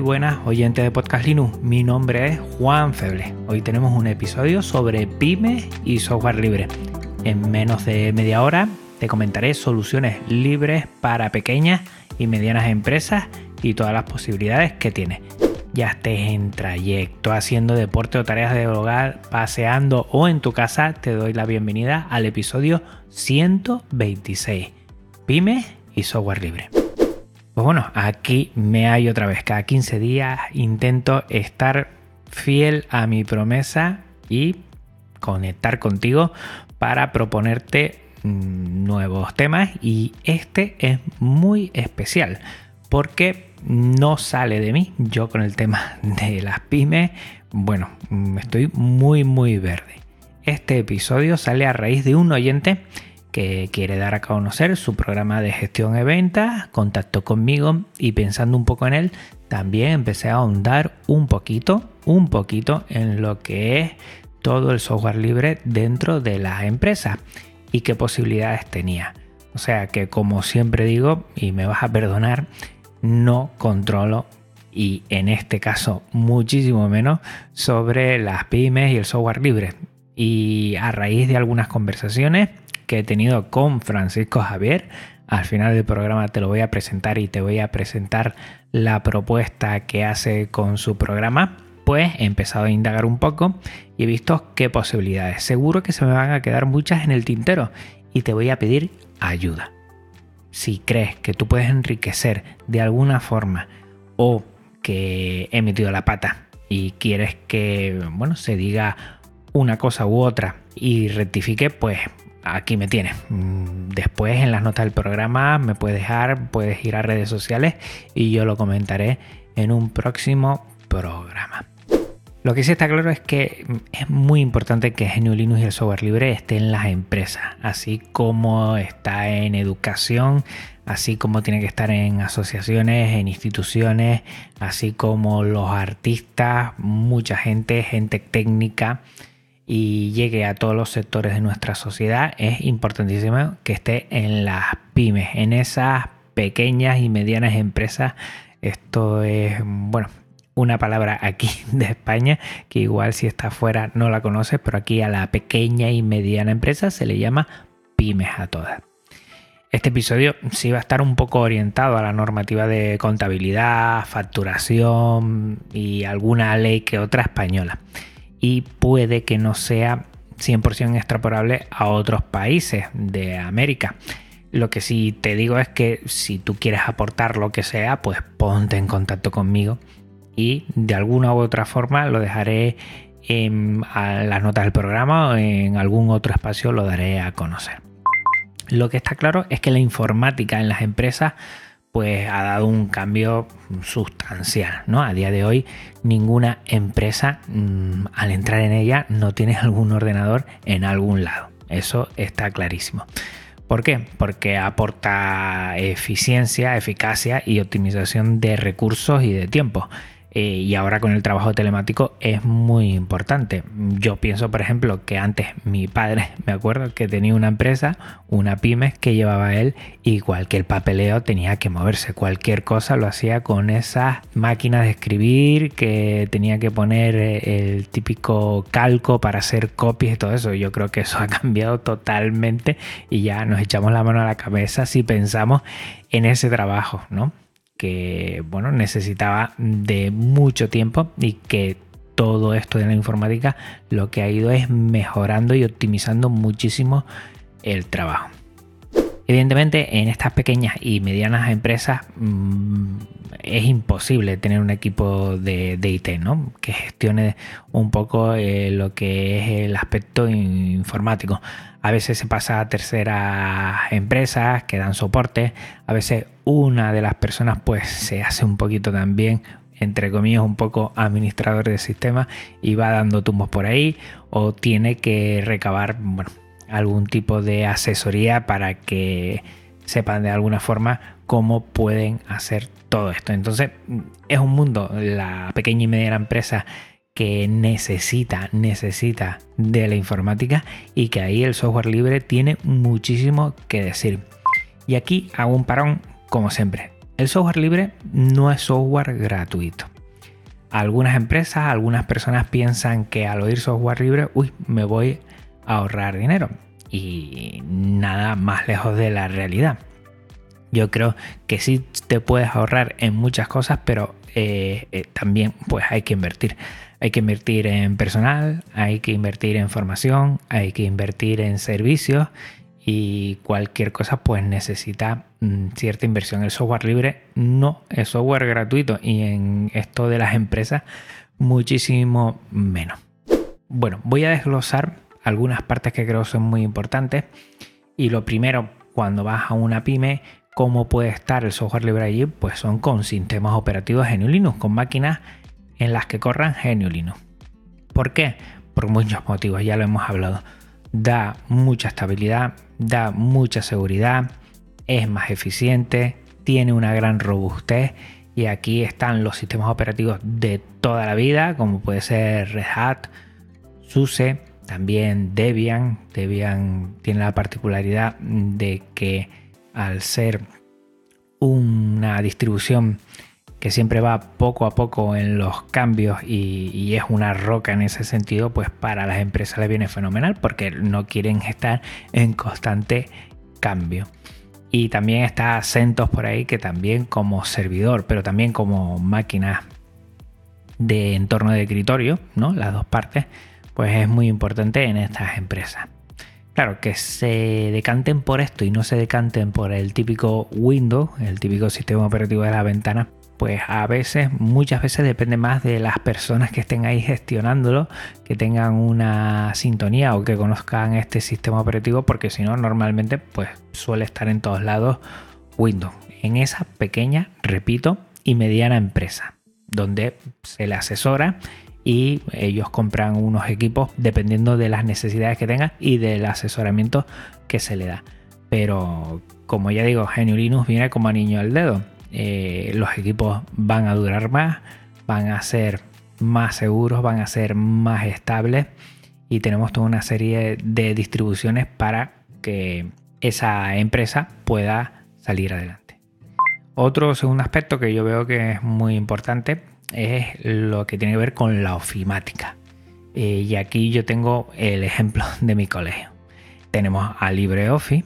Buenas oyentes de Podcast Linux, mi nombre es Juan Feble. Hoy tenemos un episodio sobre pymes y software libre. En menos de media hora te comentaré soluciones libres para pequeñas y medianas empresas y todas las posibilidades que tiene. Ya estés en trayecto, haciendo deporte o tareas de hogar, paseando o en tu casa, te doy la bienvenida al episodio 126. Pymes y software libre. Pues bueno, aquí me hay otra vez. Cada 15 días intento estar fiel a mi promesa y conectar contigo para proponerte mm, nuevos temas y este es muy especial porque no sale de mí. Yo con el tema de las pymes, bueno, mm, estoy muy muy verde. Este episodio sale a raíz de un oyente que quiere dar a conocer su programa de gestión de ventas, contactó conmigo y pensando un poco en él, también empecé a ahondar un poquito, un poquito en lo que es todo el software libre dentro de las empresas y qué posibilidades tenía. O sea que como siempre digo, y me vas a perdonar, no controlo y en este caso muchísimo menos sobre las pymes y el software libre. Y a raíz de algunas conversaciones que he tenido con Francisco Javier. Al final del programa te lo voy a presentar y te voy a presentar la propuesta que hace con su programa. Pues he empezado a indagar un poco y he visto qué posibilidades. Seguro que se me van a quedar muchas en el tintero y te voy a pedir ayuda. Si crees que tú puedes enriquecer de alguna forma o que he metido la pata y quieres que bueno, se diga una cosa u otra y rectifique, pues aquí me tienes. Mm, después en las notas del programa me puedes dejar, puedes ir a redes sociales y yo lo comentaré en un próximo programa. Lo que sí está claro es que es muy importante que GNU Linux y el software libre esté en las empresas, así como está en educación, así como tiene que estar en asociaciones, en instituciones, así como los artistas, mucha gente, gente técnica y llegue a todos los sectores de nuestra sociedad, es importantísimo que esté en las pymes, en esas pequeñas y medianas empresas. Esto es, bueno, una palabra aquí de España que igual si está fuera no la conoces, pero aquí a la pequeña y mediana empresa se le llama pymes a todas. Este episodio sí va a estar un poco orientado a la normativa de contabilidad, facturación y alguna ley que otra española y puede que no sea 100% extrapolable a otros países de América. Lo que sí te digo es que si tú quieres aportar lo que sea, pues ponte en contacto conmigo y de alguna u otra forma lo dejaré en las notas del programa o en algún otro espacio lo daré a conocer. Lo que está claro es que la informática en las empresas pues ha dado un cambio sustancial, ¿no? A día de hoy ninguna empresa mm, al entrar en ella no tiene algún ordenador en algún lado. Eso está clarísimo. ¿Por qué? Porque aporta eficiencia, eficacia y optimización de recursos y de tiempo. Eh, y ahora con el trabajo telemático es muy importante. Yo pienso, por ejemplo, que antes mi padre, me acuerdo que tenía una empresa, una pyme que llevaba él y cualquier papeleo tenía que moverse, cualquier cosa lo hacía con esas máquinas de escribir que tenía que poner eh, el típico calco para hacer copias y todo eso. Yo creo que eso ha cambiado totalmente y ya nos echamos la mano a la cabeza si pensamos en ese trabajo, ¿no? Que bueno, necesitaba de mucho tiempo y que todo esto de la informática lo que ha ido es mejorando y optimizando muchísimo el trabajo. Evidentemente, en estas pequeñas y medianas empresas mmm, es imposible tener un equipo de, de, IT, ¿no? Que gestione un poco eh, lo que es el aspecto informático. A veces se pasa a terceras empresas que dan soporte. A veces una de las personas pues se hace un poquito también entre comillas, un poco administrador de sistema y va dando tumbos por ahí o tiene que recabar, bueno, algún tipo de asesoría para que sepan de alguna forma cómo pueden hacer todo esto. Entonces, es un mundo, la pequeña y mediana empresa que necesita, necesita de la informática y que ahí el software libre tiene muchísimo que decir. Y aquí hago un parón, como siempre. El software libre no es software gratuito. Algunas empresas, algunas personas piensan que al oír software libre, uy, me voy ahorrar dinero. Y nada más lejos de la realidad. Yo creo que sí te puedes ahorrar en muchas cosas, pero eh, eh, también pues hay que invertir. Hay que invertir en personal, hay que invertir en formación, hay que invertir en servicios y cualquier cosa pues necesita mm, cierta inversión. El software libre no es software gratuito y en esto de las empresas muchísimo menos. Bueno, voy a desglosar algunas partes que creo son muy importantes. Y lo primero, cuando vas a una pyme, ¿cómo puede estar el software libre allí? Pues son con sistemas operativos GNU Linux, con máquinas en las que corran GNU Linux. ¿Por qué? Por muchos motivos, ya lo hemos hablado. Da mucha estabilidad, da mucha seguridad, es más eficiente, tiene una gran robustez y aquí están los sistemas operativos de toda la vida, como puede ser Red Hat, SUSE, también Debian. Debian tiene la particularidad de que al ser una distribución que siempre va poco a poco en los cambios y, es una roca en ese sentido, pues para las empresas les viene fenomenal porque no quieren estar en constante cambio. Y también está CentOS por ahí que también como servidor, pero también como máquina de entorno de escritorio, ¿no? Las dos partes pues es muy importante en estas empresas. Claro, que se decanten por esto y no se decanten por el típico Windows, el típico sistema operativo de la ventana, pues a veces, muchas veces depende más de las personas que estén ahí gestionándolo, que tengan una sintonía o que conozcan este sistema operativo, porque si no, normalmente pues suele estar en todos lados Windows. En esa pequeña, repito, y mediana empresa, donde se le asesora y ellos compran unos equipos dependiendo de las necesidades que tengan y del asesoramiento que se le da. Pero como ya digo, GNU Linux viene como a niño al dedo. Eh, los equipos van a durar más, van a ser más seguros, van a ser más estables y tenemos toda una serie de distribuciones para que esa empresa pueda salir adelante. Otro segundo aspecto que yo veo que es muy importante es lo que tiene que ver con la ofimática. Eh, y aquí yo tengo el ejemplo de mi colegio. Tenemos a LibreOffice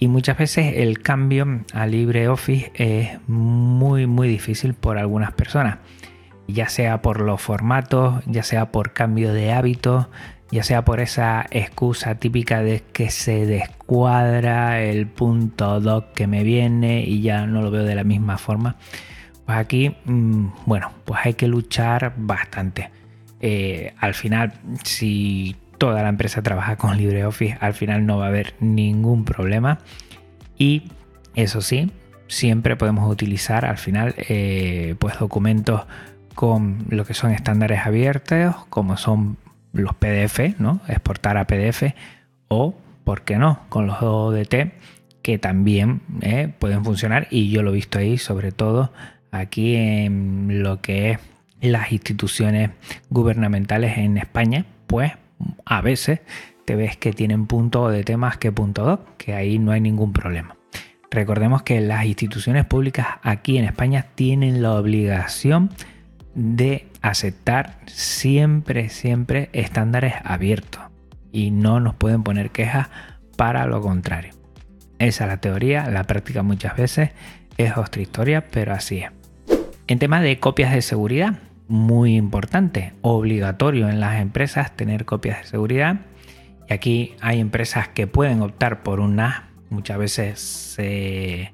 y muchas veces el cambio a LibreOffice es muy muy difícil por algunas personas. Ya sea por los formatos, ya sea por cambio de hábitos, ya sea por esa excusa típica de que se descuadra el punto doc que me viene y ya no lo veo de la misma forma. Pues aquí, mm, bueno, pues hay que luchar bastante. Eh, al final, si toda la empresa trabaja con LibreOffice, al final no va a haber ningún problema. Y eso sí, siempre podemos utilizar al final eh, pues documentos con lo que son estándares abiertos, como son los PDF, ¿no? Exportar a PDF o, ¿por qué no?, con los ODT que también eh, pueden funcionar y yo lo he visto ahí sobre todo aquí en lo que es las instituciones gubernamentales en España, pues a veces te ves que tienen punto de temas que punto doc, que ahí no hay ningún problema. Recordemos que las instituciones públicas aquí en España tienen la obligación de aceptar siempre, siempre estándares abiertos y no nos pueden poner quejas para lo contrario. Esa es la teoría, la práctica muchas veces es otra historia, pero así es. En tema de copias de seguridad, muy importante, obligatorio en las empresas tener copias de seguridad. Y aquí hay empresas que pueden optar por un NAS Muchas veces se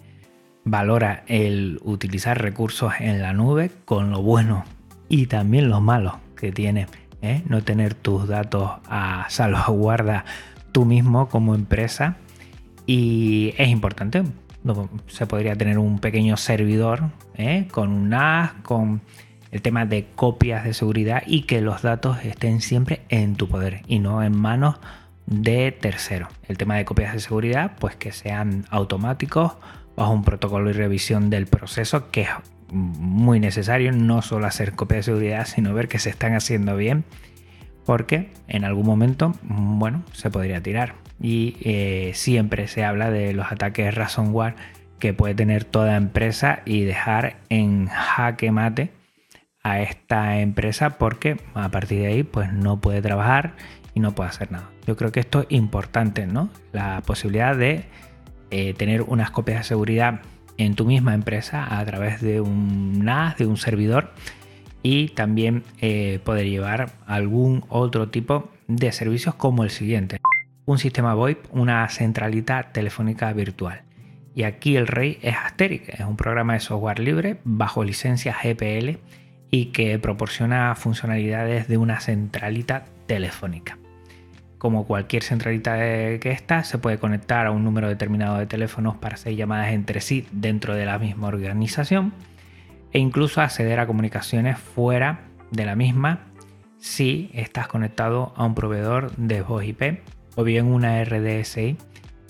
valora el utilizar recursos en la nube con lo bueno y también lo malo que tiene ¿eh? no tener tus datos a salvaguarda tú mismo como empresa y es importante se podría tener un pequeño servidor ¿eh? con un NAS con el tema de copias de seguridad y que los datos estén siempre en tu poder y no en manos de terceros. El tema de copias de seguridad, pues que sean automáticos bajo un protocolo y revisión del proceso que es muy necesario, no solo hacer copias de seguridad, sino ver que se están haciendo bien, porque en algún momento, bueno, se podría tirar. Y eh, siempre se habla de los ataques ransomware que puede tener toda empresa y dejar en jaque mate a esta empresa porque a partir de ahí pues no puede trabajar y no puede hacer nada. Yo creo que esto es importante, ¿no? La posibilidad de eh, tener unas copias de seguridad en tu misma empresa a través de un NAS, de un servidor y también eh, poder llevar algún otro tipo de servicios como el siguiente. Un sistema VoIP, una centralita telefónica virtual. Y aquí el rey es Asteric, es un programa de software libre bajo licencia GPL y que proporciona funcionalidades de una centralita telefónica. Como cualquier centralita que esta, se puede conectar a un número determinado de teléfonos para hacer llamadas entre sí dentro de la misma organización e incluso acceder a comunicaciones fuera de la misma si estás conectado a un proveedor de voz IP o bien una RDSI,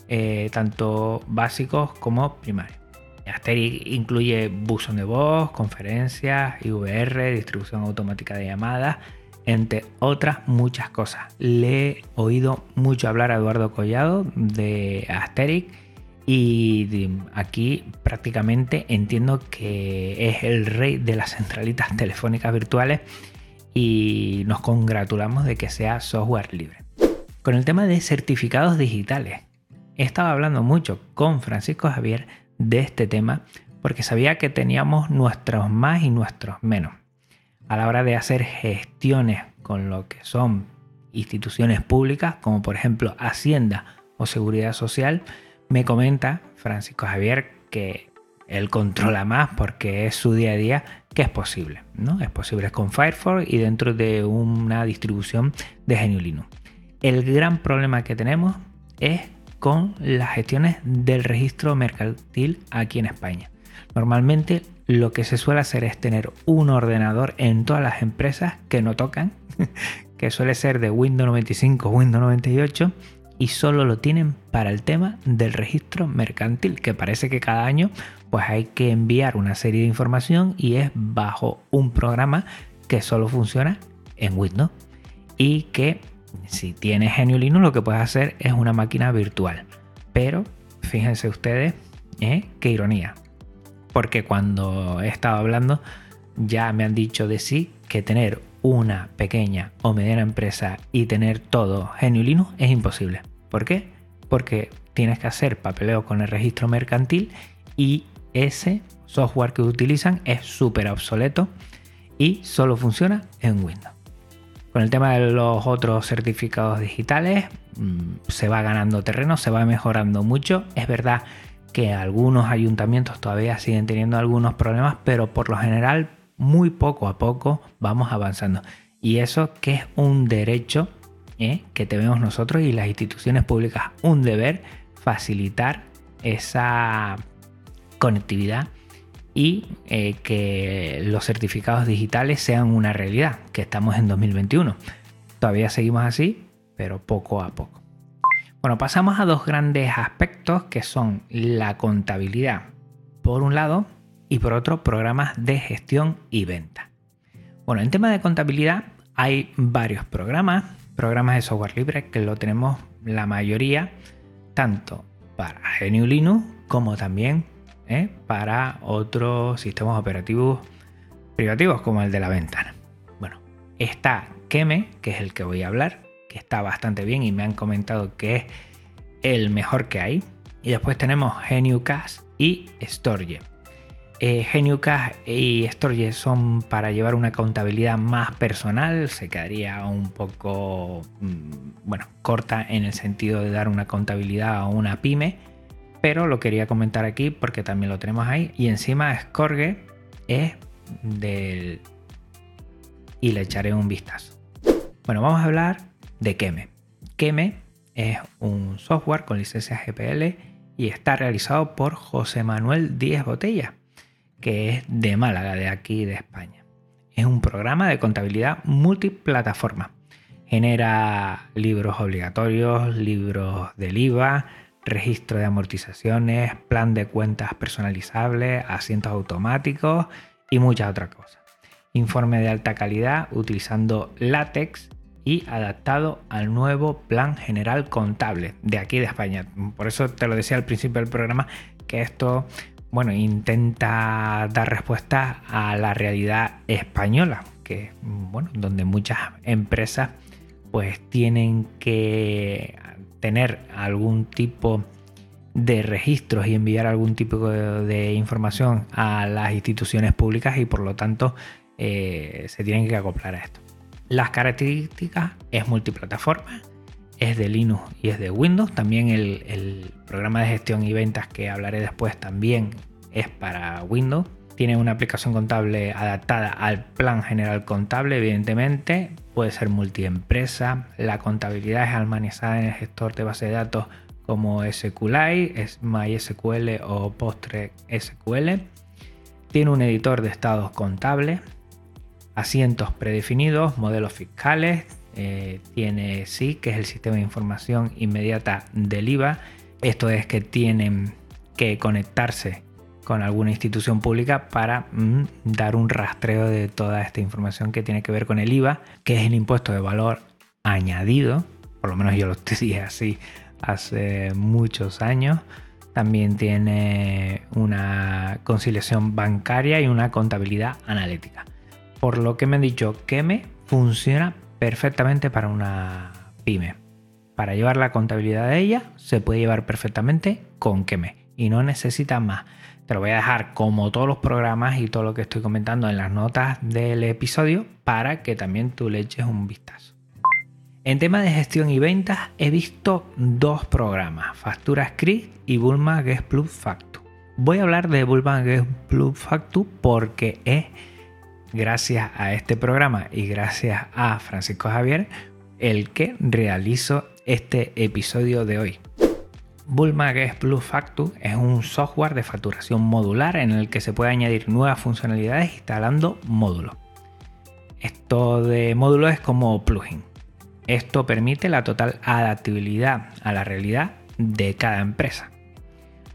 eh, tanto básicos como primarios. Asteri incluye buzón de voz, conferencias, IVR, distribución automática de llamadas, entre otras muchas cosas. Le he oído mucho hablar a Eduardo Collado de Asteric y aquí prácticamente entiendo que es el rey de las centralitas telefónicas virtuales y nos congratulamos de que sea software libre. Con el tema de certificados digitales, he estado hablando mucho con Francisco Javier de este tema porque sabía que teníamos nuestros más y nuestros menos a la hora de hacer gestiones con lo que son instituciones públicas, como por ejemplo Hacienda o Seguridad Social, me comenta Francisco Javier que él controla más porque es su día a día que es posible. ¿no? Es posible con Firefox y dentro de una distribución de GNU Linux. El gran problema que tenemos es con las gestiones del registro mercantil aquí en España. Normalmente lo que se suele hacer es tener un ordenador en todas las empresas que no tocan, que suele ser de Windows 95 o Windows 98 y solo lo tienen para el tema del registro mercantil, que parece que cada año pues hay que enviar una serie de información y es bajo un programa que solo funciona en Windows y que si tienes GNU Linux lo que puedes hacer es una máquina virtual. Pero fíjense ustedes, ¿eh? qué ironía, porque cuando he estado hablando ya me han dicho de sí que tener una pequeña o mediana empresa y tener todo GNU es imposible. ¿Por qué? Porque tienes que hacer papeleo con el registro mercantil y ese software que utilizan es súper obsoleto y solo funciona en Windows. Con el tema de los otros certificados digitales mm, se va ganando terreno, se va mejorando mucho. Es verdad que algunos ayuntamientos todavía siguen teniendo algunos problemas, pero por lo general muy poco a poco vamos avanzando. Y eso que es un derecho ¿eh? que tenemos nosotros y las instituciones públicas, un deber facilitar esa conectividad y eh, que los certificados digitales sean una realidad, que estamos en 2021. Todavía seguimos así, pero poco a poco. Bueno, pasamos a dos grandes aspectos que son la contabilidad, por un lado, y por otro, programas de gestión y venta. Bueno, en tema de contabilidad hay varios programas, programas de software libre que lo tenemos la mayoría, tanto para GNU Linux como también ¿eh? para otros sistemas operativos privativos como el de la ventana. Bueno, está Keme, que es el que voy a hablar, está bastante bien y me han comentado que es el mejor que hay. Y después tenemos GenuCast y Storge. Eh, y Storge son para llevar una contabilidad más personal, se quedaría un poco, mm, bueno, corta en el sentido de dar una contabilidad a una pyme, pero lo quería comentar aquí porque también lo tenemos ahí. Y encima Scorge es del... y le echaré un vistazo. Bueno, vamos a hablar de Keme. Keme es un software con licencia GPL y está realizado por José Manuel Díez Botella, que es de Málaga, de aquí de España. Es un programa de contabilidad multiplataforma. Genera libros obligatorios, libros del IVA, registro de amortizaciones, plan de cuentas personalizables, asientos automáticos y muchas otras cosas. Informe de alta calidad utilizando látex y adaptado al nuevo Plan General Contable de aquí de España. Por eso te lo decía al principio del programa que esto bueno, intenta dar respuesta a la realidad española, que bueno, donde muchas empresas pues tienen que tener algún tipo de registros y enviar algún tipo de, información a las instituciones públicas y por lo tanto eh, se tienen que acoplar a esto. Las características es multiplataforma, es de Linux y es de Windows. También el, programa de gestión y ventas que hablaré después también es para Windows. Tiene una aplicación contable adaptada al plan general contable, evidentemente. Puede ser multiempresa. La contabilidad es almacenada en el gestor de base de datos como SQLite, MySQL o PostgreSQL. Tiene un editor de estados contables asientos predefinidos, modelos fiscales, eh, tiene SI, que es el sistema de información inmediata del IVA. Esto es que tienen que conectarse con alguna institución pública para mm, dar un rastreo de toda esta información que tiene que ver con el IVA, que es el impuesto de valor añadido, por lo menos yo lo dije así hace muchos años. También tiene una conciliación bancaria y una contabilidad analítica por lo que me han dicho que me funciona perfectamente para una pyme. Para llevar la contabilidad de ella se puede llevar perfectamente con Keme y no necesita más. Te lo voy a dejar como todos los programas y todo lo que estoy comentando en las notas del episodio para que también tú le eches un vistazo. En tema de gestión y ventas he visto dos programas, Factura Script y Bulma Guest Plus Factu. Voy a hablar de Bulma Guest Plus Factu porque es gracias a este programa y gracias a Francisco Javier, el que realizo este episodio de hoy. Bulma Plus Factu es un software de facturación modular en el que se puede añadir nuevas funcionalidades instalando módulos. Esto de módulos es como plugin. Esto permite la total adaptabilidad a la realidad de cada empresa.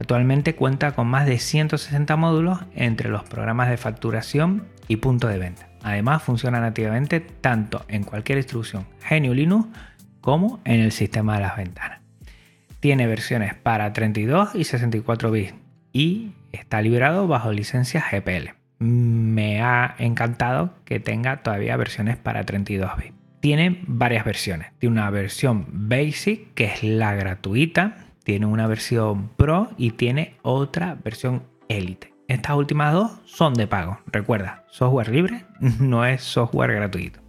Actualmente cuenta con más de 160 módulos entre los programas de facturación y punto de venta. Además funciona nativamente tanto en cualquier distribución GNU Linux como en el sistema de las ventanas. Tiene versiones para 32 y 64 bits y está liberado bajo licencia GPL. Me ha encantado que tenga todavía versiones para 32 bits. Tiene varias versiones. Tiene una versión Basic, que es la gratuita, tiene una versión Pro y tiene otra versión Elite. Estas últimas dos son de pago. Recuerda, software libre no es software gratuito.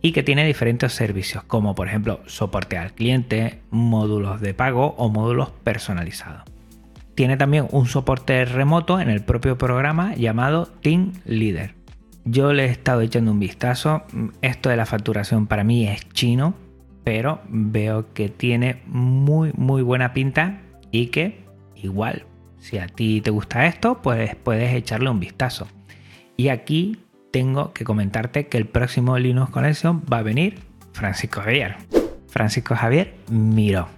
Y que tiene diferentes servicios, como por ejemplo soporte al cliente, módulos de pago o módulos personalizados. Tiene también un soporte remoto en el propio programa llamado Team Leader. Yo le he estado echando un vistazo. Esto de la facturación para mí es chino, pero veo que tiene muy muy buena pinta y que igual si a ti te gusta esto pues puedes echarle un vistazo. Y aquí tengo que comentarte que el próximo Linux Connection va a venir Francisco Javier. Francisco Javier Miró.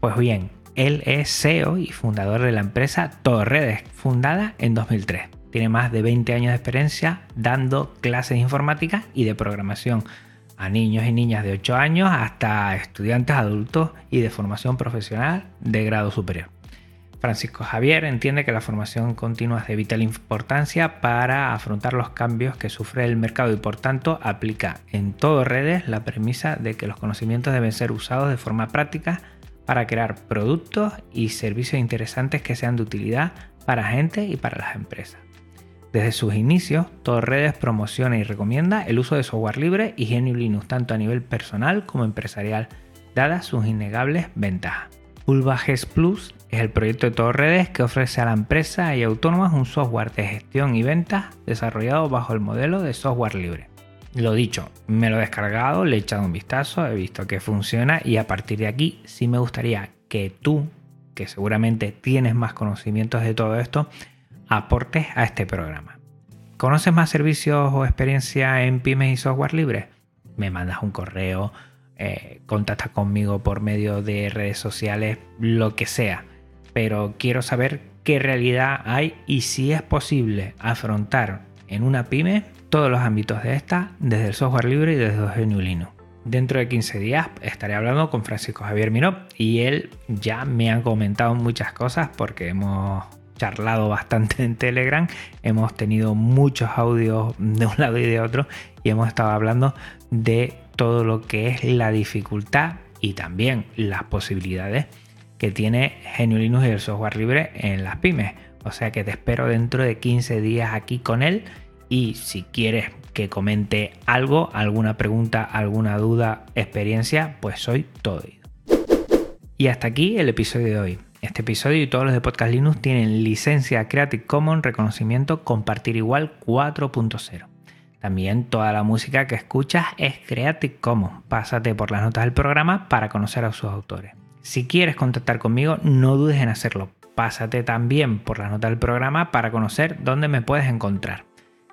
Pues bien él es CEO y fundador de la empresa Torredes fundada en 2003 tiene más de 20 años de experiencia dando clases de informática y de programación a niños y niñas de 8 años hasta estudiantes adultos y de formación profesional de grado superior. Francisco Javier entiende que la formación continua es de vital importancia para afrontar los cambios que sufre el mercado y por tanto aplica en todo redes la premisa de que los conocimientos deben ser usados de forma práctica para crear productos y servicios interesantes que sean de utilidad para gente y para las empresas. Desde sus inicios, Redes promociona y recomienda el uso de software libre y GNU Linux tanto a nivel personal como empresarial, dadas sus innegables ventajas. Pulvages Plus es el proyecto de todo redes que ofrece a la empresa y autónomas un software de gestión y ventas desarrollado bajo el modelo de software libre. Lo dicho, me lo he descargado, le he echado un vistazo, he visto que funciona y a partir de aquí sí me gustaría que tú, que seguramente tienes más conocimientos de todo esto, aportes a este programa. ¿Conoces más servicios o experiencia en pymes y software libre? Me mandas un correo, eh, contactas conmigo por medio de redes sociales, lo que sea. Pero quiero saber qué realidad hay y si es posible afrontar en una pyme todos los ámbitos de esta desde el software libre y desde GNU Linux. Dentro de 15 días estaré hablando con Francisco Javier Miró y él ya me ha comentado muchas cosas porque hemos charlado bastante en Telegram, hemos tenido muchos audios de un lado y de otro y hemos estado hablando de todo lo que es la dificultad y también las posibilidades que tiene GNU Linux y el software libre en las pymes. O sea que te espero dentro de 15 días aquí con él y si quieres que comente algo, alguna pregunta, alguna duda, experiencia, pues soy todo Y hasta aquí el episodio de hoy. Este episodio y todos los de Podcast Linux tienen licencia Creative Commons reconocimiento compartir igual 4.0. También toda la música que escuchas es Creative Commons. Pásate por las notas del programa para conocer a sus autores. Si quieres contactar conmigo, no dudes en hacerlo. Pásate también por las notas del programa para conocer dónde me puedes encontrar.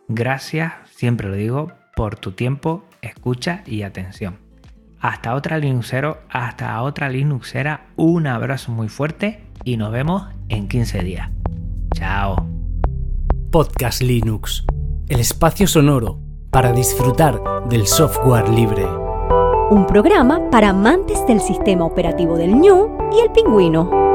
Gracias, siempre lo digo, por tu tiempo, escucha y atención. Hasta otra Linuxero, hasta otra Linuxera, un abrazo muy fuerte y nos vemos en 15 días. Chao. Podcast Linux, el espacio sonoro para disfrutar del software libre. Un programa para amantes del sistema operativo del ñu y el pingüino.